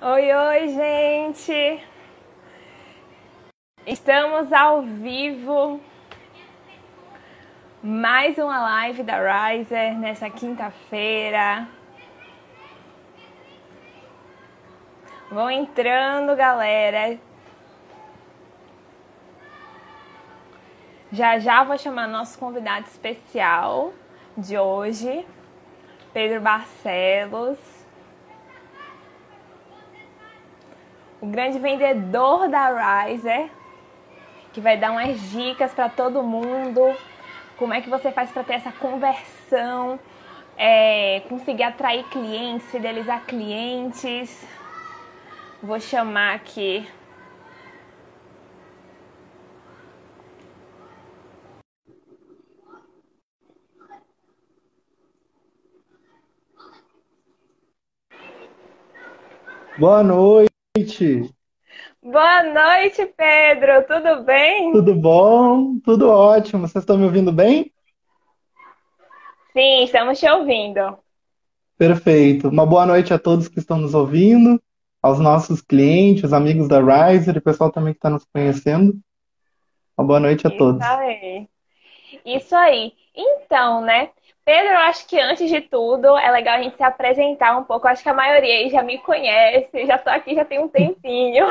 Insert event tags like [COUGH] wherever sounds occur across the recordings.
Oi, oi, gente! Estamos ao vivo. Mais uma live da Riser nessa quinta-feira. Vão entrando, galera. Já já vou chamar nosso convidado especial de hoje, Pedro Barcelos. O grande vendedor da Riser, que vai dar umas dicas para todo mundo. Como é que você faz para ter essa conversão, é, conseguir atrair clientes, fidelizar clientes. Vou chamar aqui Boa noite. Boa noite, Pedro. Tudo bem? Tudo bom? Tudo ótimo. Vocês estão me ouvindo bem? Sim, estamos te ouvindo. Perfeito. Uma boa noite a todos que estão nos ouvindo, aos nossos clientes, amigos da Riser e pessoal também que está nos conhecendo. Uma boa noite a Isso todos. aí. Isso aí. Então, né? Pedro, eu acho que antes de tudo é legal a gente se apresentar um pouco. Eu acho que a maioria já me conhece, já estou aqui já tem um tempinho.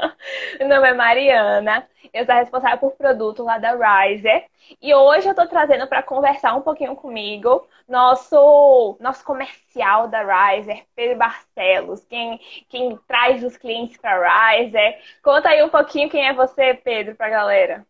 [LAUGHS] Meu nome é Mariana, eu sou responsável por produto lá da Riser. E hoje eu estou trazendo para conversar um pouquinho comigo nosso, nosso comercial da Riser, Pedro Barcelos, quem, quem traz os clientes para a Riser. Conta aí um pouquinho quem é você, Pedro, para a galera.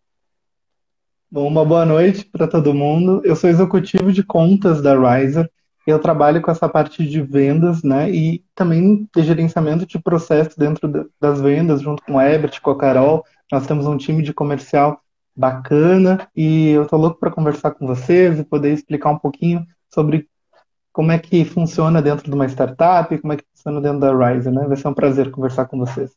Bom, uma boa noite para todo mundo. Eu sou executivo de contas da Riser. Eu trabalho com essa parte de vendas, né? E também de gerenciamento de processo dentro das vendas, junto com a Ebert, com a Carol. Nós temos um time de comercial bacana e eu tô louco para conversar com vocês e poder explicar um pouquinho sobre como é que funciona dentro de uma startup, como é que funciona dentro da Riser, né? Vai ser um prazer conversar com vocês.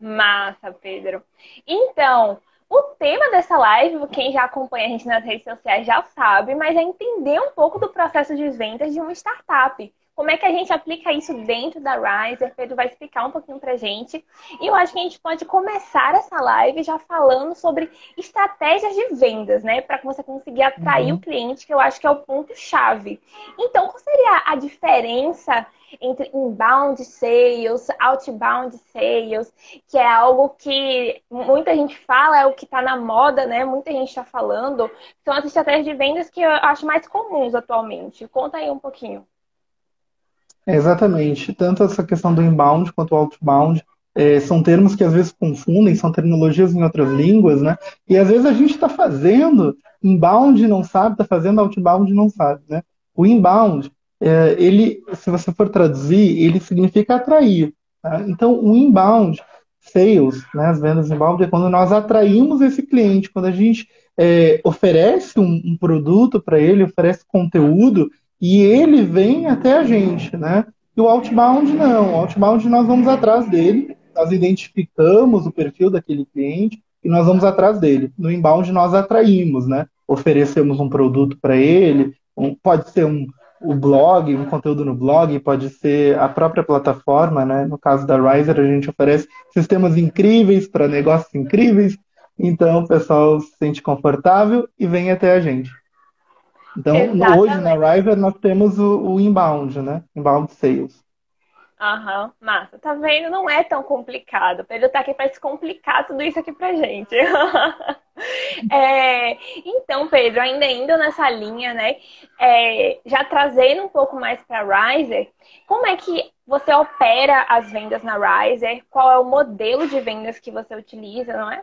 Massa, Pedro. Então, o tema dessa live, quem já acompanha a gente nas redes sociais já sabe, mas é entender um pouco do processo de vendas de uma startup. Como é que a gente aplica isso dentro da Riser? Pedro vai explicar um pouquinho pra gente. E eu acho que a gente pode começar essa live já falando sobre estratégias de vendas, né? Para você conseguir atrair uhum. o cliente, que eu acho que é o ponto-chave. Então, qual seria a diferença entre inbound sales, outbound sales, que é algo que muita gente fala, é o que está na moda, né? Muita gente está falando. São as estratégias de vendas que eu acho mais comuns atualmente. Conta aí um pouquinho. Exatamente. Tanto essa questão do inbound quanto o outbound é, são termos que às vezes confundem, são terminologias em outras línguas, né? E às vezes a gente está fazendo inbound não sabe, está fazendo outbound não sabe, né? O inbound, é, ele, se você for traduzir, ele significa atrair. Tá? Então, o inbound sales, né, as vendas inbound, é quando nós atraímos esse cliente, quando a gente é, oferece um, um produto para ele, oferece conteúdo e ele vem até a gente, né? E o outbound não. O outbound nós vamos atrás dele, nós identificamos o perfil daquele cliente e nós vamos atrás dele. No inbound nós atraímos, né? Oferecemos um produto para ele, um, pode ser um, o blog, um conteúdo no blog, pode ser a própria plataforma, né? No caso da Riser, a gente oferece sistemas incríveis para negócios incríveis, então o pessoal se sente confortável e vem até a gente. Então, Exatamente. hoje na River nós temos o, o inbound, né? Inbound sales. Aham, uhum, massa. Tá vendo? Não é tão complicado. O Pedro tá aqui para descomplicar tudo isso aqui pra gente. [LAUGHS] é, então, Pedro, ainda indo nessa linha, né? É, já trazendo um pouco mais para Riser, como é que você opera as vendas na Riser? Qual é o modelo de vendas que você utiliza, não é?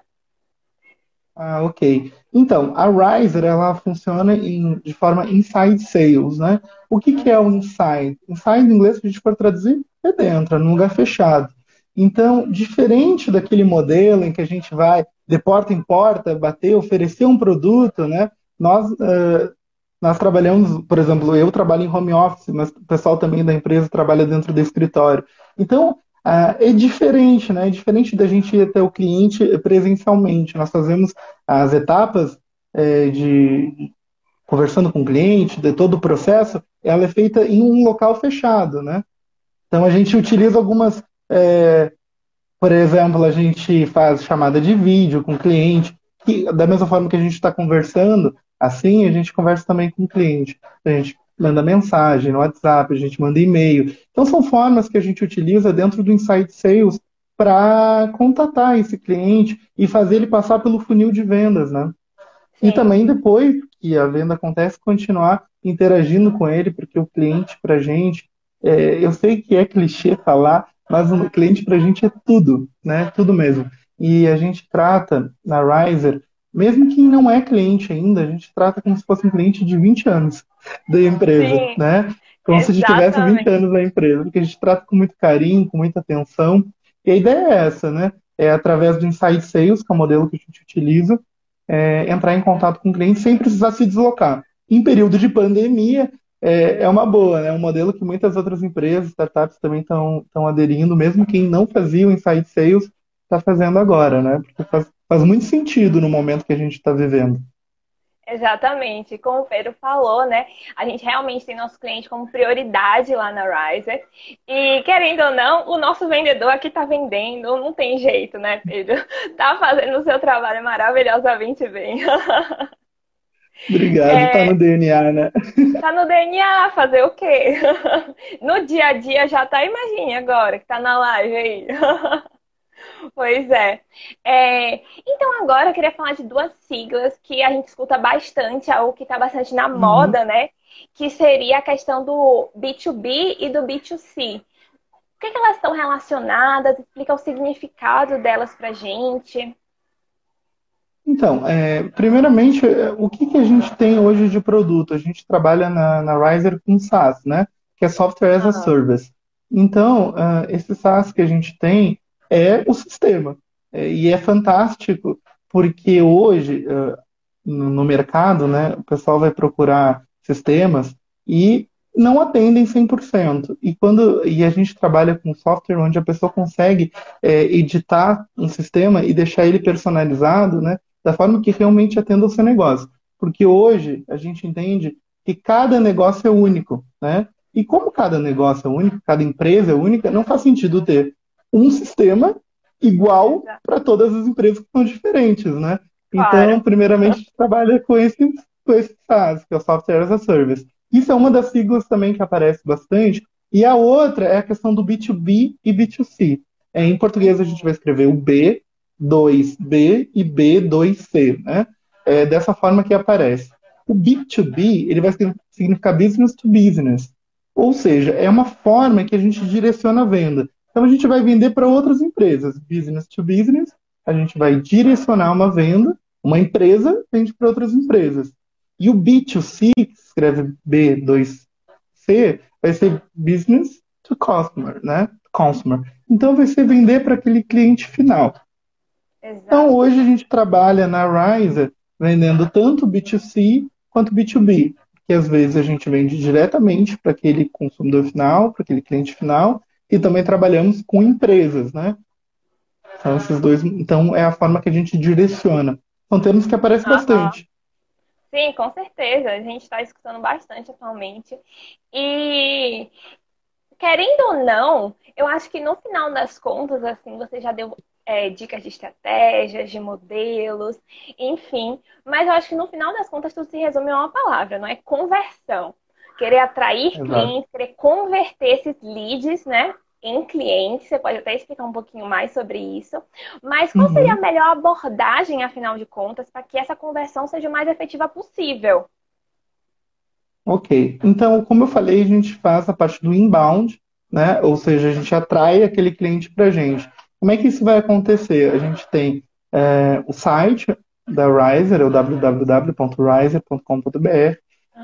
Ah, ok. Então, a Riser, ela funciona em, de forma inside sales, né? O que, que é o inside? Inside, em inglês, se a gente for traduzir, é dentro, é num lugar fechado. Então, diferente daquele modelo em que a gente vai de porta em porta, bater, oferecer um produto, né? Nós, uh, nós trabalhamos, por exemplo, eu trabalho em home office, mas o pessoal também da empresa trabalha dentro do escritório. Então, ah, é diferente, né? É diferente da gente ir até o cliente presencialmente. Nós fazemos as etapas é, de conversando com o cliente, de todo o processo, ela é feita em um local fechado, né? Então a gente utiliza algumas É, por exemplo, a gente faz chamada de vídeo com o cliente, que da mesma forma que a gente está conversando, assim a gente conversa também com o cliente. A gente manda mensagem no WhatsApp, a gente manda e-mail. Então são formas que a gente utiliza dentro do Insight Sales para contatar esse cliente e fazer ele passar pelo funil de vendas, né? Sim. E também depois que a venda acontece, continuar interagindo com ele, porque o cliente para a gente, é, eu sei que é clichê falar, mas o cliente para a gente é tudo, né? Tudo mesmo. E a gente trata na Riser, mesmo quem não é cliente ainda, a gente trata como se fosse um cliente de 20 anos da empresa, Sim. né? Como Exatamente. se a gente tivesse 20 anos na empresa, porque a gente trata com muito carinho, com muita atenção. E a ideia é essa, né? É através do Inside Sales, que é o modelo que a gente utiliza, é, entrar em contato com o cliente sem precisar se deslocar. Em período de pandemia, é, é uma boa, né? Um modelo que muitas outras empresas, startups também estão aderindo, mesmo quem não fazia o Inside Sales está fazendo agora, né? Porque faz, faz muito sentido no momento que a gente está vivendo. Exatamente, como o Pedro falou, né? A gente realmente tem nosso cliente como prioridade lá na Riser. E querendo ou não, o nosso vendedor aqui tá vendendo, não tem jeito, né, Pedro? [LAUGHS] Tá fazendo o seu trabalho maravilhosamente bem. [LAUGHS] Obrigado, é, [LAUGHS] tá no DNA, né? Tá no DNA, fazer o quê? No dia a dia já tá, imagine agora, que tá na live aí. Pois é. é. Então, agora eu queria falar de duas siglas que a gente escuta bastante, algo que está bastante na uhum. moda, né? Que seria a questão do B2B e do B2C. O que, é que elas estão relacionadas? Explica o significado delas pra gente. Então, é, primeiramente, o que, que a gente tem hoje de produto? A gente trabalha na, na Riser com SaaS, né? Que é Software as a Service. Então, uh, esse SaaS que a gente tem, é o sistema. É, e é fantástico, porque hoje, uh, no mercado, né, o pessoal vai procurar sistemas e não atendem 100%. E quando e a gente trabalha com software onde a pessoa consegue é, editar um sistema e deixar ele personalizado, né, da forma que realmente atenda o seu negócio. Porque hoje a gente entende que cada negócio é único, né? E como cada negócio é único, cada empresa é única, não faz sentido ter um sistema igual para todas as empresas que são diferentes, né? Claro. Então, primeiramente, a gente trabalha com esse, com esse SaaS, que é o Software as a Service. Isso é uma das siglas também que aparece bastante. E a outra é a questão do B2B e B2C. É, em português, a gente vai escrever o B, 2B e B2C, né? É dessa forma que aparece. O B2B, ele vai significar business to business. Ou seja, é uma forma que a gente direciona a venda. Então a gente vai vender para outras empresas, business to business, a gente vai direcionar uma venda, uma empresa vende para outras empresas. E o B2C, que escreve B2C, vai ser business to customer, né? Consumer. Então vai ser vender para aquele cliente final. Exato. Então hoje a gente trabalha na Riser vendendo tanto B2C quanto B2B, que às vezes a gente vende diretamente para aquele consumidor final, para aquele cliente final, e também trabalhamos com empresas, né? São esses dois. Então, é a forma que a gente direciona. São termos que aparecem uhum. bastante. Sim, com certeza. A gente está escutando bastante atualmente. E, querendo ou não, eu acho que no final das contas, assim, você já deu é, dicas de estratégias, de modelos, enfim. Mas eu acho que no final das contas tudo se resume a uma palavra, não é conversão. Querer atrair Exato. clientes, querer converter esses leads, né? Em clientes, você pode até explicar um pouquinho mais sobre isso. Mas qual uhum. seria a melhor abordagem, afinal de contas, para que essa conversão seja o mais efetiva possível? Ok. Então, como eu falei, a gente faz a parte do inbound, né? Ou seja, a gente atrai aquele cliente para a gente. Como é que isso vai acontecer? A gente tem é, o site da Riser, é o www.riser.com.br.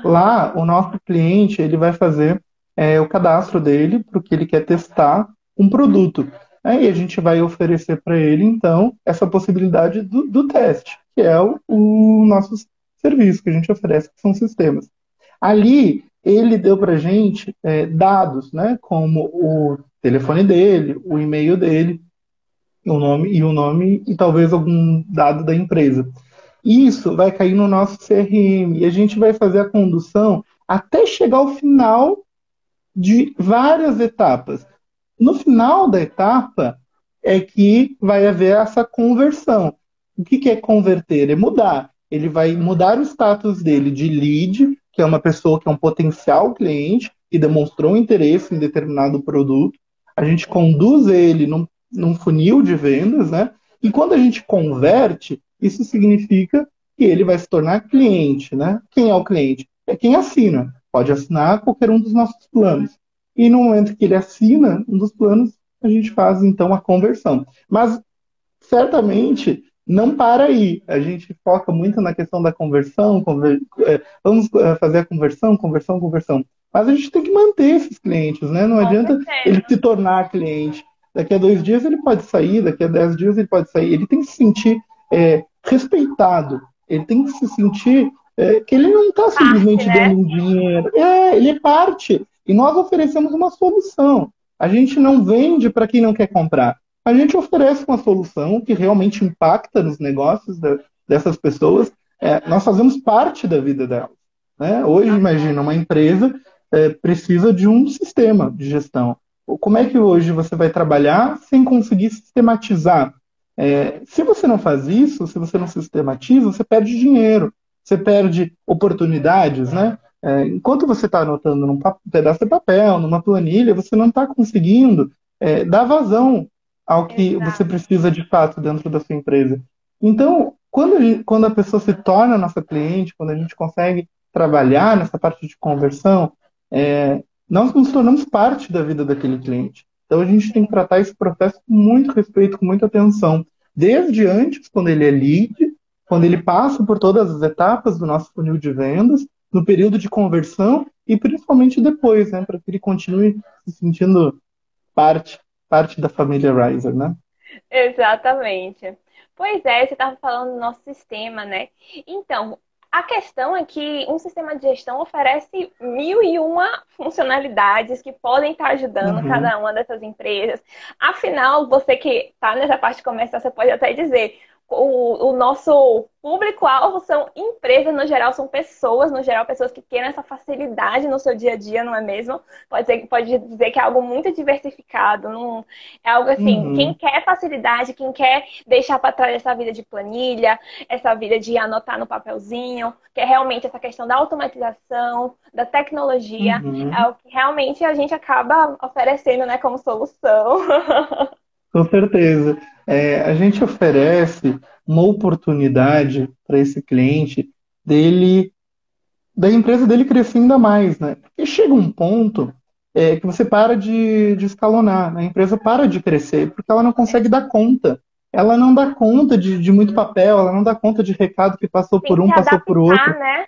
Lá, o nosso cliente ele vai fazer é, o cadastro dele para o que ele quer testar um produto. Aí a gente vai oferecer para ele, então, essa possibilidade do, do teste, que é o, o, nosso serviço que a gente oferece, que são sistemas. Ali, ele deu para a gente é, dados, né, como o telefone dele, o e-mail dele, o nome e o nome e talvez algum dado da empresa. Isso vai cair no nosso CRM e a gente vai fazer a condução até chegar ao final de várias etapas. No final da etapa é que vai haver essa conversão. O que, que é converter? É mudar. Ele vai mudar o status dele de lead, que é uma pessoa que é um potencial cliente e demonstrou interesse em determinado produto. A gente conduz ele num, num funil de vendas, né? E quando a gente converte, isso significa que ele vai se tornar cliente, né? Quem é o cliente? É quem assina. Pode assinar qualquer um dos nossos planos. E no momento que ele assina um dos planos, a gente faz então a conversão. Mas certamente não para aí. A gente foca muito na questão da conversão, conver... É, vamos é, fazer a conversão, conversão, conversão. Mas a gente tem que manter esses clientes, né? Não adianta ele se tornar cliente. Daqui a dois dias ele pode sair, daqui a dez dias ele pode sair. Ele tem que se sentir é, respeitado. Ele tem que se sentir é, que ele não está simplesmente né? dando um dinheiro. É, ele é parte. E nós oferecemos uma solução. A gente não vende para quem não quer comprar. A gente oferece uma solução que realmente impacta nos negócios da, dessas pessoas. É, nós fazemos parte da vida delas. Né? Hoje, imagina, uma empresa é, precisa de um sistema de gestão. Como é que hoje você vai trabalhar sem conseguir sistematizar? É, se você não faz isso, se você não sistematiza, você perde dinheiro, você perde oportunidades, né? É, enquanto você está anotando num pedaço de papel, numa planilha, você não está conseguindo é, dar vazão ao que Exato. você precisa de fato dentro da sua empresa. Então, quando a, gente, quando a pessoa se torna nossa cliente, quando a gente consegue trabalhar nessa parte de conversão, é, nós nos tornamos parte da vida daquele cliente. Então a gente tem que tratar esse processo com muito respeito, com muita atenção. Desde antes, quando ele é lead, quando ele passa por todas as etapas do nosso funil de vendas, no período de conversão e principalmente depois, né, para que ele continue se sentindo parte, parte da família Riser, né? Exatamente. Pois é, você estava falando do nosso sistema, né? Então, a questão é que um sistema de gestão oferece mil e uma funcionalidades que podem estar ajudando uhum. cada uma dessas empresas. Afinal, você que está nessa parte comercial, você pode até dizer, o, o nosso público-alvo são empresas no geral, são pessoas no geral, pessoas que querem essa facilidade no seu dia a dia, não é mesmo? Pode, ser, pode dizer que é algo muito diversificado, não, é algo assim, uhum. quem quer facilidade, quem quer deixar para trás essa vida de planilha, essa vida de anotar no papelzinho, que é realmente essa questão da automatização, da tecnologia, uhum. é o que realmente a gente acaba oferecendo né, como solução. [LAUGHS] Com certeza. É, a gente oferece uma oportunidade para esse cliente dele, da empresa dele crescer ainda mais, né? Porque chega um ponto é, que você para de, de escalonar, né? a empresa para de crescer porque ela não consegue dar conta. Ela não dá conta de, de muito papel, ela não dá conta de recado que passou tem por um, passou adaptar, por outro. Né?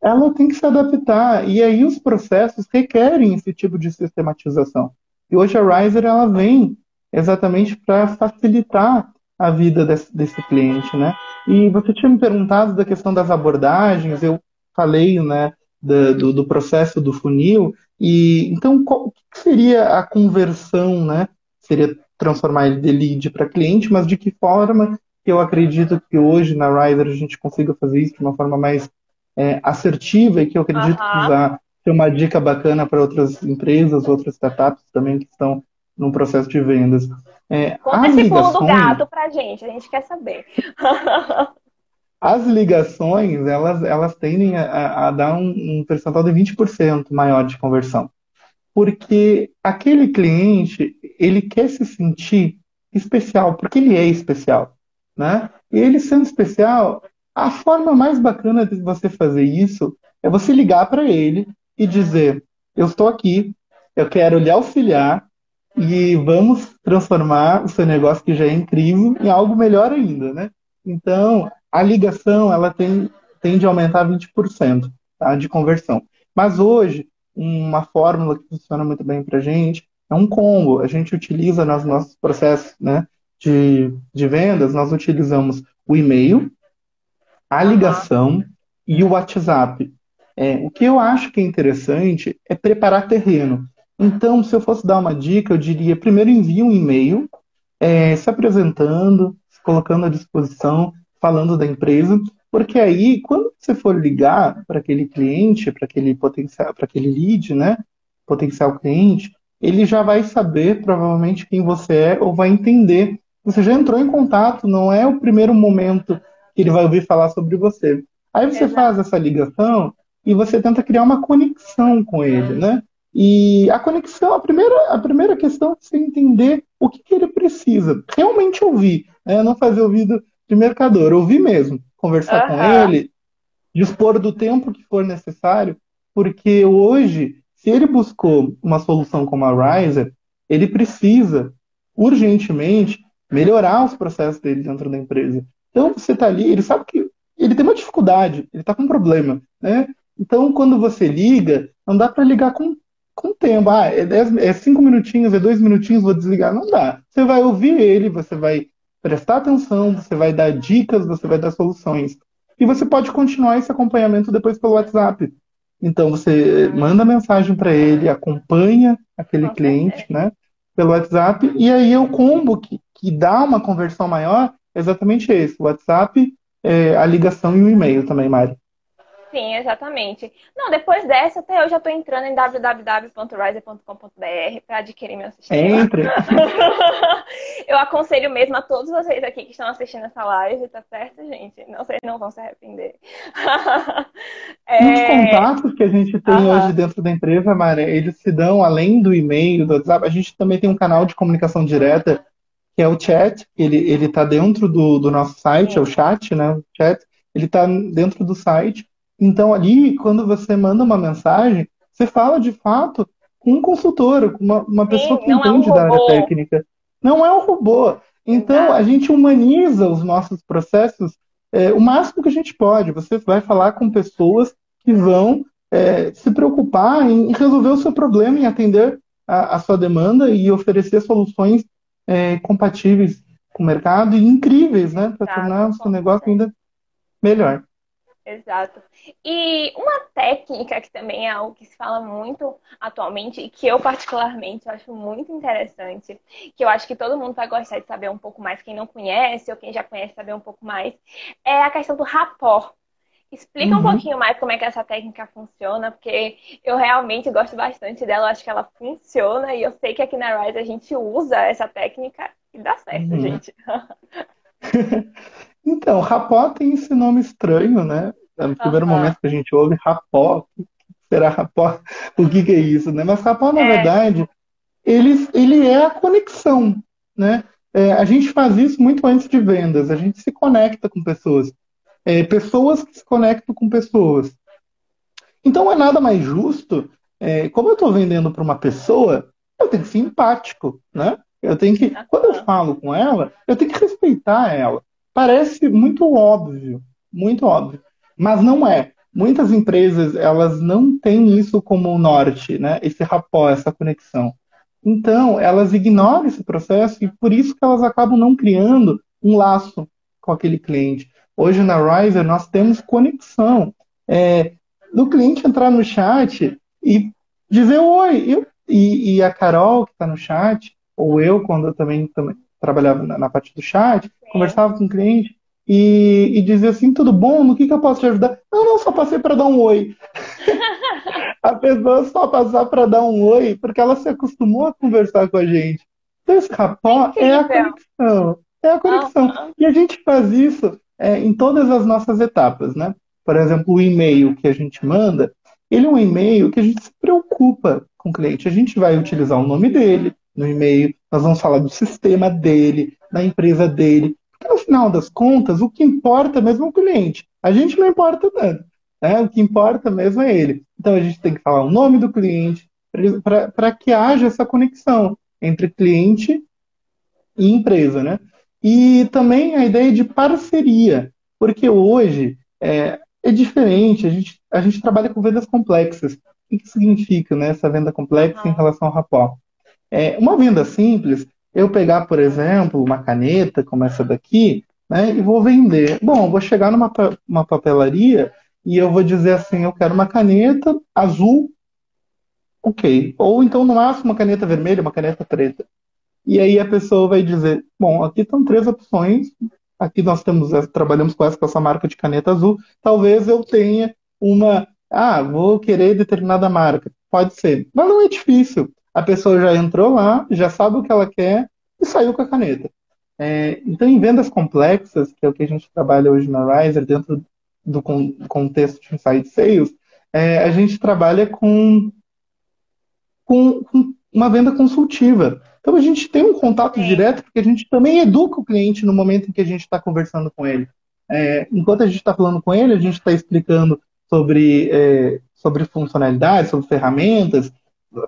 Ela tem que se adaptar. E aí os processos requerem esse tipo de sistematização. E hoje a Riser ela vem exatamente para facilitar a vida desse, desse, cliente, né? E você tinha me perguntado da questão das abordagens, eu falei, né, do, do processo do funil, e então qual, o que seria a conversão, né? Seria transformar ele de lead para cliente, mas de que forma que eu acredito que hoje na Rider a gente consiga fazer isso de uma forma mais é, assertiva e que eu acredito uhum. que vai ser uma dica bacana para outras empresas, outras startups também que estão no processo de vendas. É, Conta esse ligações, pulo do gato pra gente, a gente quer saber. [LAUGHS] as ligações, elas, elas tendem a, a dar um, um percentual de 20% maior de conversão. Porque aquele cliente, ele quer se sentir especial, porque ele é especial, né? E ele sendo especial, a forma mais bacana de você fazer isso é você ligar para ele e dizer: Eu estou aqui, eu quero lhe auxiliar, e vamos transformar o seu negócio que já é incrível em algo melhor ainda, né? Então, a ligação ela tem, tende a aumentar 20% tá, de conversão. Mas hoje, uma fórmula que funciona muito bem para a gente é um combo. A gente utiliza nos nossos processos né, de, de vendas, nós utilizamos o e-mail, a ligação e o WhatsApp. É, o que eu acho que é interessante é preparar terreno. Então, se eu fosse dar uma dica, eu diria: primeiro envie um e-mail é, se apresentando, se colocando à disposição, falando da empresa, porque aí, quando você for ligar para aquele cliente, para aquele potencial, para aquele lead, né, potencial cliente, ele já vai saber provavelmente quem você é ou vai entender. Você já entrou em contato, não é o primeiro momento que ele vai ouvir falar sobre você. Aí você faz essa ligação e você tenta criar uma conexão com ele, né? E a conexão, a primeira, a primeira questão é você entender o que, que ele precisa. Realmente ouvir, né? não fazer ouvido de mercador, ouvir mesmo, conversar uhum. com ele, dispor do tempo que for necessário, porque hoje, se ele buscou uma solução como a Riser, ele precisa urgentemente melhorar os processos dele dentro da empresa. Então você está ali, ele sabe que ele tem uma dificuldade, ele está com um problema, né? Então quando você liga, não dá para ligar com, com tempo. Ah, é, dez, é cinco minutinhos, é dois minutinhos, vou desligar. Não dá. Você vai ouvir ele, você vai prestar atenção, você vai dar dicas, você vai dar soluções. E você pode continuar esse acompanhamento depois pelo WhatsApp. Então você manda mensagem para ele, acompanha aquele cliente, né, pelo WhatsApp, e aí o combo que, que dá uma conversão maior é exatamente esse: o WhatsApp, é, a ligação e o e-mail também, Mari. Sim, exatamente. Não, depois dessa, até eu já estou entrando em www.riser.com.br para adquirir meu sistema. Entre. [LAUGHS] eu aconselho mesmo a todos vocês aqui que estão assistindo essa live, tá certo, gente? Não, vocês não vão se arrepender. [LAUGHS] é... Os contatos que a gente tem hoje dentro da empresa, Mari, eles se dão além do e-mail, do WhatsApp. A gente também tem um canal de comunicação direta que é o chat, ele ele está dentro do, do nosso site, é o chat, né? O chat, ele está dentro do site. Então ali, quando você manda uma mensagem, você fala de fato com um consultor, com uma, uma pessoa Sim, que entende é um da área técnica. Não é um robô. Então a gente humaniza os nossos processos é, o máximo que a gente pode. Você vai falar com pessoas que vão é, se preocupar em resolver o seu problema, em atender a, a sua demanda e oferecer soluções é, compatíveis com o mercado e incríveis, né? Para tornar o seu negócio ainda melhor. Exato. E uma técnica que também é algo que se fala muito atualmente e que eu particularmente acho muito interessante, que eu acho que todo mundo vai gostar de saber um pouco mais, quem não conhece ou quem já conhece saber um pouco mais, é a questão do rapport. Explica uhum. um pouquinho mais como é que essa técnica funciona, porque eu realmente gosto bastante dela, acho que ela funciona e eu sei que aqui na Rise a gente usa essa técnica e dá certo, uhum. gente. [LAUGHS] [LAUGHS] então, rapó tem esse nome estranho, né? No primeiro uhum. momento que a gente ouve rapó, será rapó? [LAUGHS] O que, que é isso, né? Mas rapó, na é. verdade, ele, ele é a conexão, né? É, a gente faz isso muito antes de vendas, a gente se conecta com pessoas é, pessoas que se conectam com pessoas. Então é nada mais justo, é, como eu estou vendendo para uma pessoa, eu tenho que ser empático, né? Eu tenho que, quando eu falo com ela, eu tenho que respeitar ela. Parece muito óbvio, muito óbvio, mas não é. Muitas empresas elas não têm isso como norte, né? Esse rapó, essa conexão. Então elas ignoram esse processo e por isso que elas acabam não criando um laço com aquele cliente. Hoje na Riser nós temos conexão. É, do cliente entrar no chat e dizer oi. e, e, a Carol, que está no chat, ou eu, quando eu também, também trabalhava na, na, parte do chat, Sim. conversava com o cliente e, e dizia assim: tudo bom? No que, que eu posso te ajudar? Não, não, só passei para dar um oi. [LAUGHS] a pessoa só passar para dar um oi porque ela se acostumou a conversar com a gente. Então, esse rapó é a conexão. É a conexão. Uhum. E a gente faz isso é, em todas as nossas etapas, né? Por exemplo, o e-mail que a gente manda, ele é um e-mail que a gente se preocupa com o cliente. A gente vai utilizar o nome dele no e-mail, nós vamos falar do sistema dele, da empresa dele, porque no final das contas, o que importa mesmo é o cliente. A gente não importa tanto. Né? O que importa mesmo é ele. Então a gente tem que falar o nome do cliente para que haja essa conexão entre cliente e empresa, né? E também a ideia de parceria, porque hoje é, é diferente, a gente, a gente trabalha com vendas complexas. O que significa né, essa venda complexa em relação ao rapó? É, uma venda simples, eu pegar, por exemplo, uma caneta como essa daqui, né, e vou vender. Bom, vou chegar numa uma papelaria e eu vou dizer assim, eu quero uma caneta azul, ok. Ou então, no máximo, uma caneta vermelha, uma caneta preta. E aí a pessoa vai dizer, bom, aqui estão três opções, aqui nós temos, trabalhamos com essa, com essa marca de caneta azul, talvez eu tenha uma, ah, vou querer determinada marca. Pode ser, mas não é difícil. A pessoa já entrou lá, já sabe o que ela quer e saiu com a caneta. É, então, em vendas complexas, que é o que a gente trabalha hoje na Riser, dentro do con contexto de Inside Sales, é, a gente trabalha com, com, com, uma venda consultiva. Então, a gente tem um contato Sim. direto, porque a gente também educa o cliente no momento em que a gente está conversando com ele. É, enquanto a gente está falando com ele, a gente está explicando sobre, é, sobre funcionalidades, sobre ferramentas,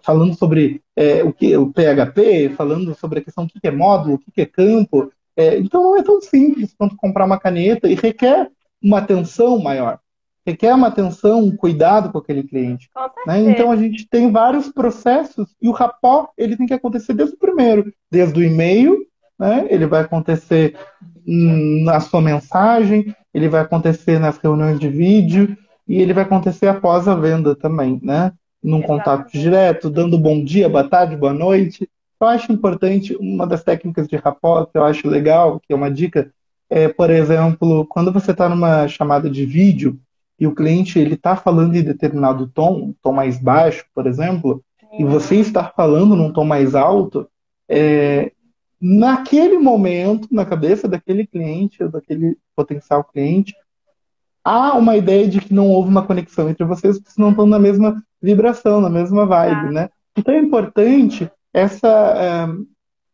falando sobre é, o, que, o PHP, falando sobre a questão do que é módulo, o que é campo. É, então não é tão simples quanto comprar uma caneta e requer uma atenção maior, requer uma atenção, um cuidado com aquele cliente. Né? Então a gente tem vários processos e o rapó ele tem que acontecer desde o primeiro, desde o e-mail, né? ele vai acontecer na sua mensagem, ele vai acontecer nas reuniões de vídeo e ele vai acontecer após a venda também, né? Num contato direto, dando bom dia, boa tarde, boa noite. Eu acho importante, uma das técnicas de rapport que eu acho legal, que é uma dica, é, por exemplo, quando você está numa chamada de vídeo e o cliente ele está falando em determinado tom, tom mais baixo, por exemplo, Sim. e você está falando num tom mais alto, é, naquele momento, na cabeça daquele cliente, ou daquele potencial cliente, há uma ideia de que não houve uma conexão entre vocês, porque não estão na mesma vibração, na mesma vibe, ah. né? Então é importante essa é,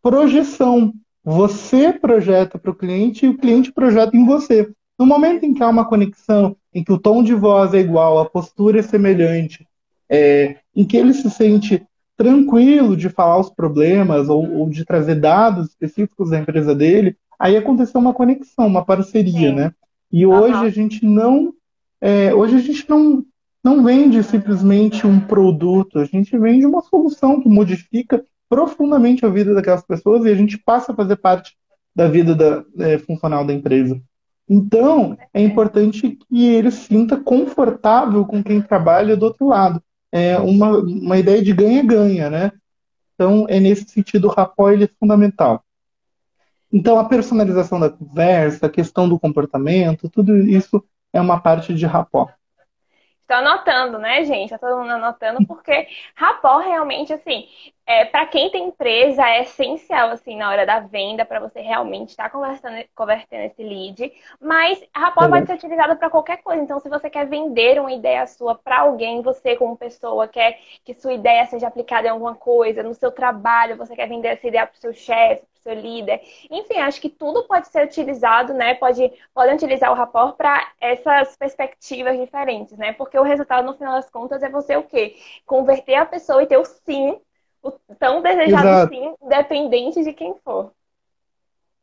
projeção. Você projeta para o cliente e o cliente projeta em você. No momento em que há uma conexão, em que o tom de voz é igual, a postura é semelhante, é, em que ele se sente tranquilo de falar os problemas ou, ou, de trazer dados específicos da empresa dele, aí aconteceu uma conexão, uma parceria, Sim. né? E hoje uhum. a gente não. É, hoje a gente não, não vende simplesmente um produto, a gente vende uma solução que modifica profundamente a vida daquelas pessoas e a gente passa a fazer parte da vida da, é, funcional da empresa. Então, é importante que ele se sinta confortável com quem trabalha do outro lado. É uma, uma ideia de ganha-ganha, né? Então, é nesse sentido, o rapport ele é fundamental. Então, a personalização da conversa, a questão do comportamento, tudo isso é uma parte de rapport. Estou anotando, né, gente? Tá todo mundo anotando, porque rapport realmente, assim, é, para quem tem empresa, é essencial, assim, na hora da venda, para você realmente estar tá conversando, convertendo esse lead. Mas rapport é. pode ser utilizado para qualquer coisa. Então, se você quer vender uma ideia sua para alguém, você como pessoa quer que sua ideia seja aplicada em alguma coisa, no seu trabalho, você quer vender essa ideia para o seu chefe, seu líder. Enfim, acho que tudo pode ser utilizado, né? Pode, podem utilizar o rapport para essas perspectivas diferentes, né? Porque o resultado, no final das contas, é você o quê? Converter a pessoa e ter o sim, o tão desejado Exato. sim, independente de quem for.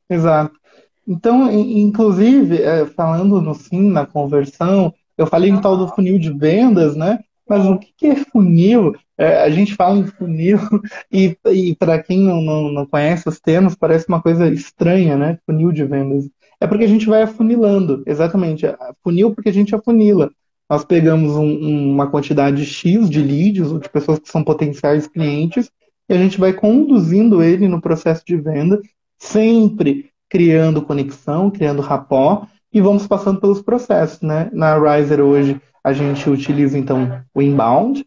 Exato. Então, inclusive, é, falando no sim, na conversão, eu falei em tal do funil de vendas, né? Mas o que é funil? É, a gente fala em funil [LAUGHS] e, e para quem não, não, não, conhece os termos, parece uma coisa estranha, né? Funil de vendas. É porque a gente vai afunilando, exatamente. Funil porque a gente afunila. Nós pegamos um, uma quantidade X de leads, ou de pessoas que são potenciais clientes, e a gente vai conduzindo ele no processo de venda, sempre criando conexão, criando rapport, e vamos passando pelos processos, né? Na Riser hoje, a gente utiliza então o inbound,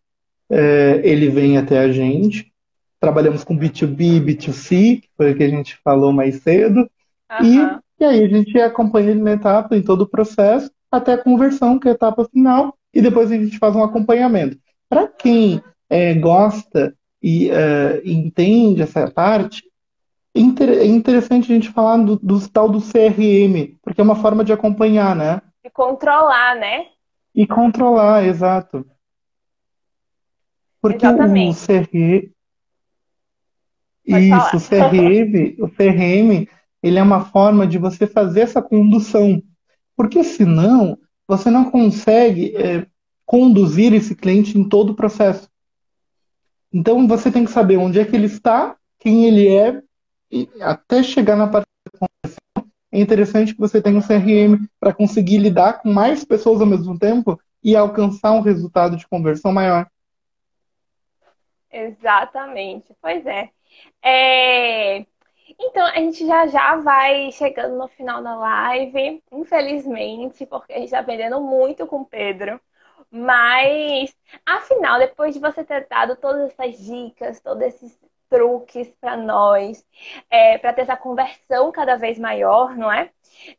é, ele vem até a gente. Trabalhamos com B2B, B2C, que foi o que a gente falou mais cedo. Uhum. E, e aí a gente acompanha ele na etapa, em todo o processo, até a conversão, que é a etapa final, e depois a gente faz um acompanhamento. Para quem é, gosta e uh, entende essa parte, é interessante a gente falar do, do, tal do CRM, porque é uma forma de acompanhar, né? De controlar, né? E controlar, exato. Porque Exatamente. o CRM. Isso, o CRM, o CRM, ele é uma forma de você fazer essa condução. Porque senão, você não consegue é, conduzir esse cliente em todo o processo. Então, você tem que saber onde é que ele está, quem ele é, e até chegar na parte da conversão, é interessante que você tenha um CRM para conseguir lidar com mais pessoas ao mesmo tempo e alcançar um resultado de conversão maior. Exatamente, pois é. é. Então, a gente já já vai chegando no final da live, infelizmente, porque a gente está aprendendo muito com o Pedro. Mas, afinal, depois de você ter dado todas essas dicas, todos esses truques para nós, é, para ter essa conversão cada vez maior, não é?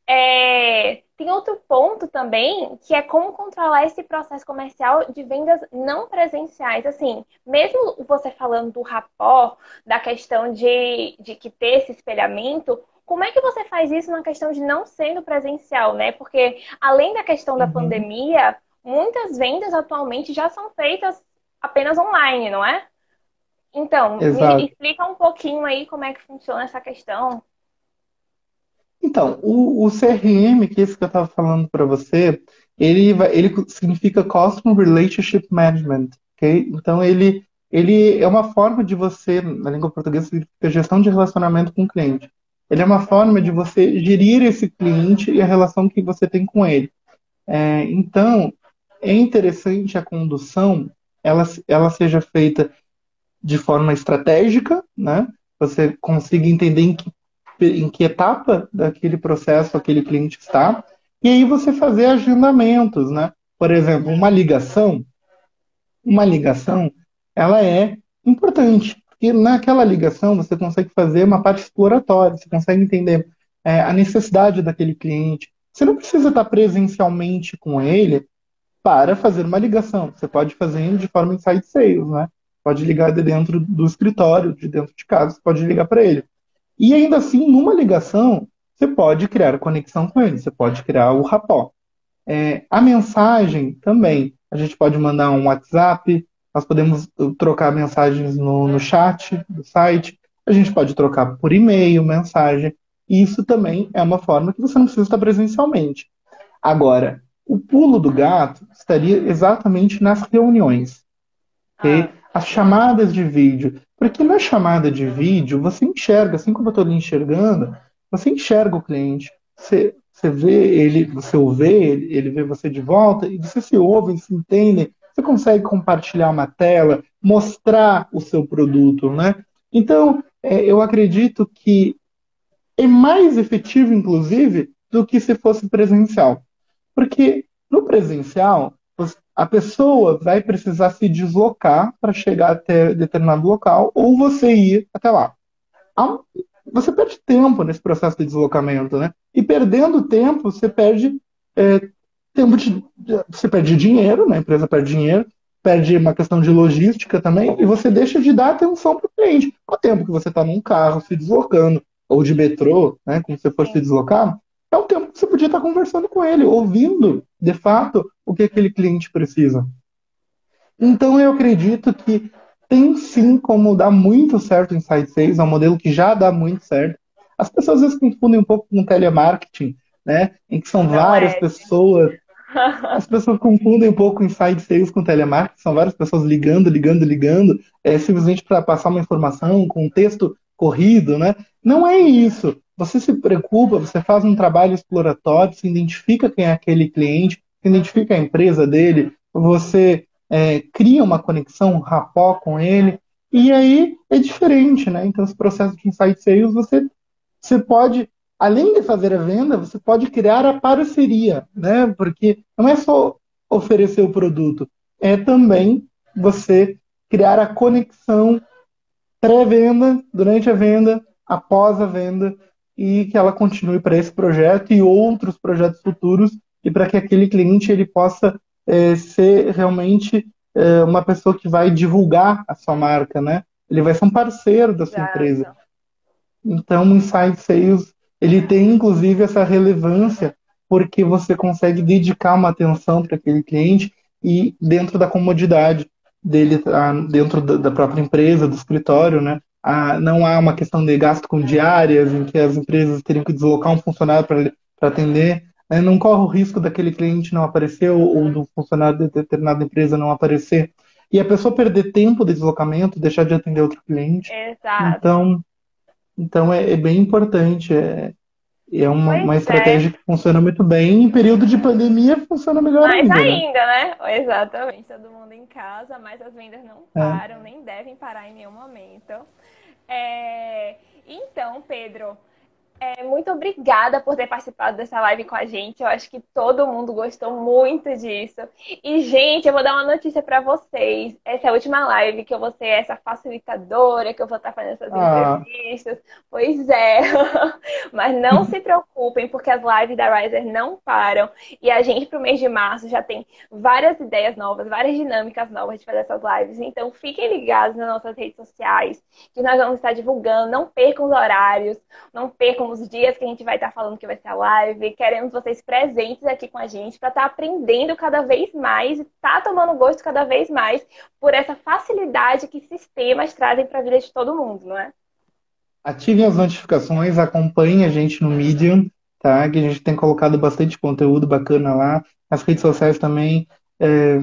é? Tem outro ponto também, que é como controlar esse processo comercial de vendas não presenciais. Assim, mesmo você falando do rapó, da questão de, de que ter esse espelhamento, como é que você faz isso na questão de não sendo presencial, né? Porque além da questão da uhum. pandemia, muitas vendas atualmente já são feitas apenas online, não é? Então, Exato. me explica um pouquinho aí como é que funciona essa questão. Então, o, o CRM, que é esse que eu estava falando para você, ele, ele significa Customer Relationship Management, ok? Então, ele, ele é uma forma de você, na língua portuguesa, significa gestão de relacionamento com o cliente. Ele é uma forma de você gerir esse cliente e a relação que você tem com ele. É, então, é interessante a condução ela, ela seja feita de forma estratégica, né? Você consiga entender em que, em que etapa daquele processo aquele cliente está, e aí você fazer agendamentos, né? Por exemplo, uma ligação, uma ligação, ela é importante, porque naquela ligação você consegue fazer uma parte exploratória, você consegue entender é, a necessidade daquele cliente. Você não precisa estar presencialmente com ele para fazer uma ligação. Você pode fazer de forma inside sales, né? Pode ligar de dentro do escritório, de dentro de casa, você pode ligar para ele. E ainda assim, numa ligação, você pode criar conexão com ele, você pode criar o rapó. É, a mensagem também, a gente pode mandar um WhatsApp, nós podemos trocar mensagens no, no chat do site, a gente pode trocar por e-mail, mensagem. Isso também é uma forma que você não precisa estar presencialmente. Agora, o pulo do gato estaria exatamente nas reuniões. Okay? Ah. As chamadas de vídeo. Porque na chamada de vídeo, você enxerga, assim como eu estou enxergando, você enxerga o cliente. Você, você vê ele, você o vê, ele, ele vê você de volta, e você se ouve, se entende. Você consegue compartilhar uma tela, mostrar o seu produto, né? Então, é, eu acredito que é mais efetivo, inclusive, do que se fosse presencial. Porque no presencial, a pessoa vai precisar se deslocar para chegar até determinado local ou você ir até lá. Você perde tempo nesse processo de deslocamento, né? E perdendo tempo, você perde é, tempo de, você perde dinheiro, né? A empresa perde dinheiro, perde uma questão de logística também, e você deixa de dar atenção para o cliente. O tempo que você está num carro se deslocando, ou de metrô, né? Como você for se deslocar, é o tempo podia estar conversando com ele, ouvindo, de fato, o que aquele cliente precisa. Então, eu acredito que tem sim como dar muito certo em Site 6, é um modelo que já dá muito certo. As pessoas às vezes confundem um pouco com telemarketing, né? Em que são Não várias é. pessoas. [LAUGHS] As pessoas confundem um pouco inside sales com telemarketing, são várias pessoas ligando, ligando, ligando, é, simplesmente para passar uma informação com um texto corrido, né? Não é isso. Você se preocupa, você faz um trabalho exploratório, se identifica quem é aquele cliente, se identifica a empresa dele, você é, cria uma conexão, um rapó com ele, e aí é diferente, né? Então, esse processo de insight sales, você, você pode, além de fazer a venda, você pode criar a parceria, né? Porque não é só oferecer o produto, é também você criar a conexão pré-venda, durante a venda, após a venda, e que ela continue para esse projeto e outros projetos futuros e para que aquele cliente ele possa é, ser realmente é, uma pessoa que vai divulgar a sua marca, né? Ele vai ser um parceiro da sua Exato. empresa. Então, o Inside Sales ele tem inclusive essa relevância porque você consegue dedicar uma atenção para aquele cliente e dentro da comodidade dele, tá, dentro da própria empresa, do escritório, né? Não há uma questão de gasto com diárias, em que as empresas teriam que deslocar um funcionário para atender. Né? Não corre o risco daquele cliente não aparecer ou, ou do funcionário de determinada empresa não aparecer. E a pessoa perder tempo de deslocamento, deixar de atender outro cliente. Exato. Então, então é, é bem importante. É, é uma, uma é. estratégia é. que funciona muito bem. Em período de pandemia, funciona melhor Mais ainda. Mais né? ainda, né? né? Exatamente. Todo mundo em casa, mas as vendas não é. param, é. nem devem parar em nenhum momento. É... Então, Pedro, É, muito obrigada por ter participado dessa live com a gente. Eu acho que todo mundo gostou muito disso. E, gente, eu vou dar uma notícia para vocês. Essa é a última live que eu vou ser essa facilitadora, que eu vou estar fazendo essas ah. entrevistas. Pois é. [LAUGHS] Mas não se preocupem, porque as lives da Riser não param. E a gente, pro mês de março, já tem várias ideias novas, várias dinâmicas novas de fazer essas lives. Então, fiquem ligados nas nossas redes sociais, que nós vamos estar divulgando. Não percam os horários, não percam os dias que a gente vai estar falando que vai ser a live. Queremos vocês presentes aqui com a gente para estar tá aprendendo cada vez mais e estar tá tomando gosto cada vez mais por essa facilidade que sistemas trazem para a vida de todo mundo, não é? Ativem as notificações, acompanhem a gente no Medium, tá? Que a gente tem colocado bastante conteúdo bacana lá. As redes sociais também. É,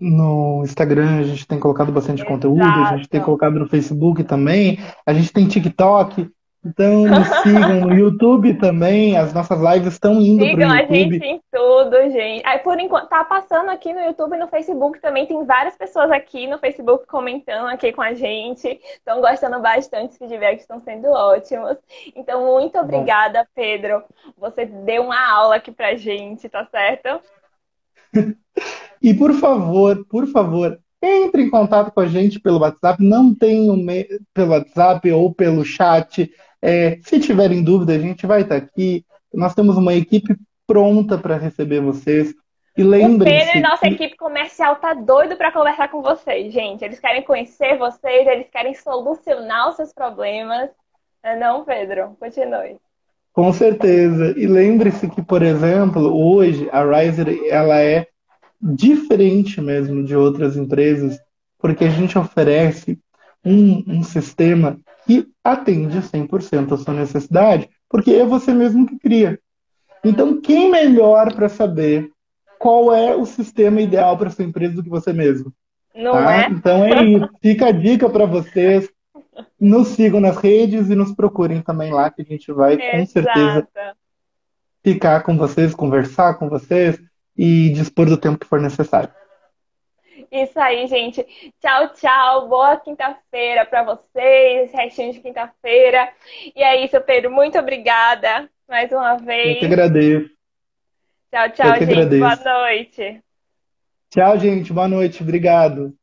no Instagram a gente tem colocado bastante Exato. conteúdo, a gente tem colocado no Facebook também, a gente tem TikTok, então nos [LAUGHS] sigam no YouTube também, as nossas lives estão indo para o YouTube. Sigam a gente em tudo, gente. Aí, por enquanto, tá passando aqui no YouTube e no Facebook também, tem várias pessoas aqui no Facebook comentando aqui com a gente, estão gostando bastante, os feedbacks estão sendo ótimos. Então, muito obrigada, Bom. Pedro. Você deu uma aula aqui pra gente, tá certo? [LAUGHS] e por favor, por favor, entre em contato com a gente pelo WhatsApp, não tenham pelo WhatsApp ou pelo chat. É, se tiverem dúvida, a gente vai estar aqui. Nós temos uma equipe pronta para receber vocês. E lembrem-se. O Pedro e nossa que... equipe comercial tá doido para conversar com vocês, gente. Eles querem conhecer vocês, eles querem solucionar os seus problemas. Não, é Pedro? Continue. Com certeza. E lembre-se que, por exemplo, hoje a Riser ela é diferente mesmo de outras empresas, porque a gente oferece um, um sistema que atende 100% a sua necessidade, porque é você mesmo que cria. Então, quem melhor para saber qual é o sistema ideal para sua empresa do que você mesmo? Não tá? é? Então é isso. Fica a dica para vocês. Nos sigam nas redes e nos procurem também lá, que a gente vai com certeza ficar com vocês, conversar com vocês, e dispor do tempo que for necessário. Isso aí, gente. Tchau, tchau. Boa quinta-feira para vocês, restinho de quinta-feira. E é isso, Pedro. Muito obrigada mais uma vez. Eu que agradeço. Tchau, tchau, gente. Agradeço. Boa noite. Tchau, gente. Boa noite. Obrigado.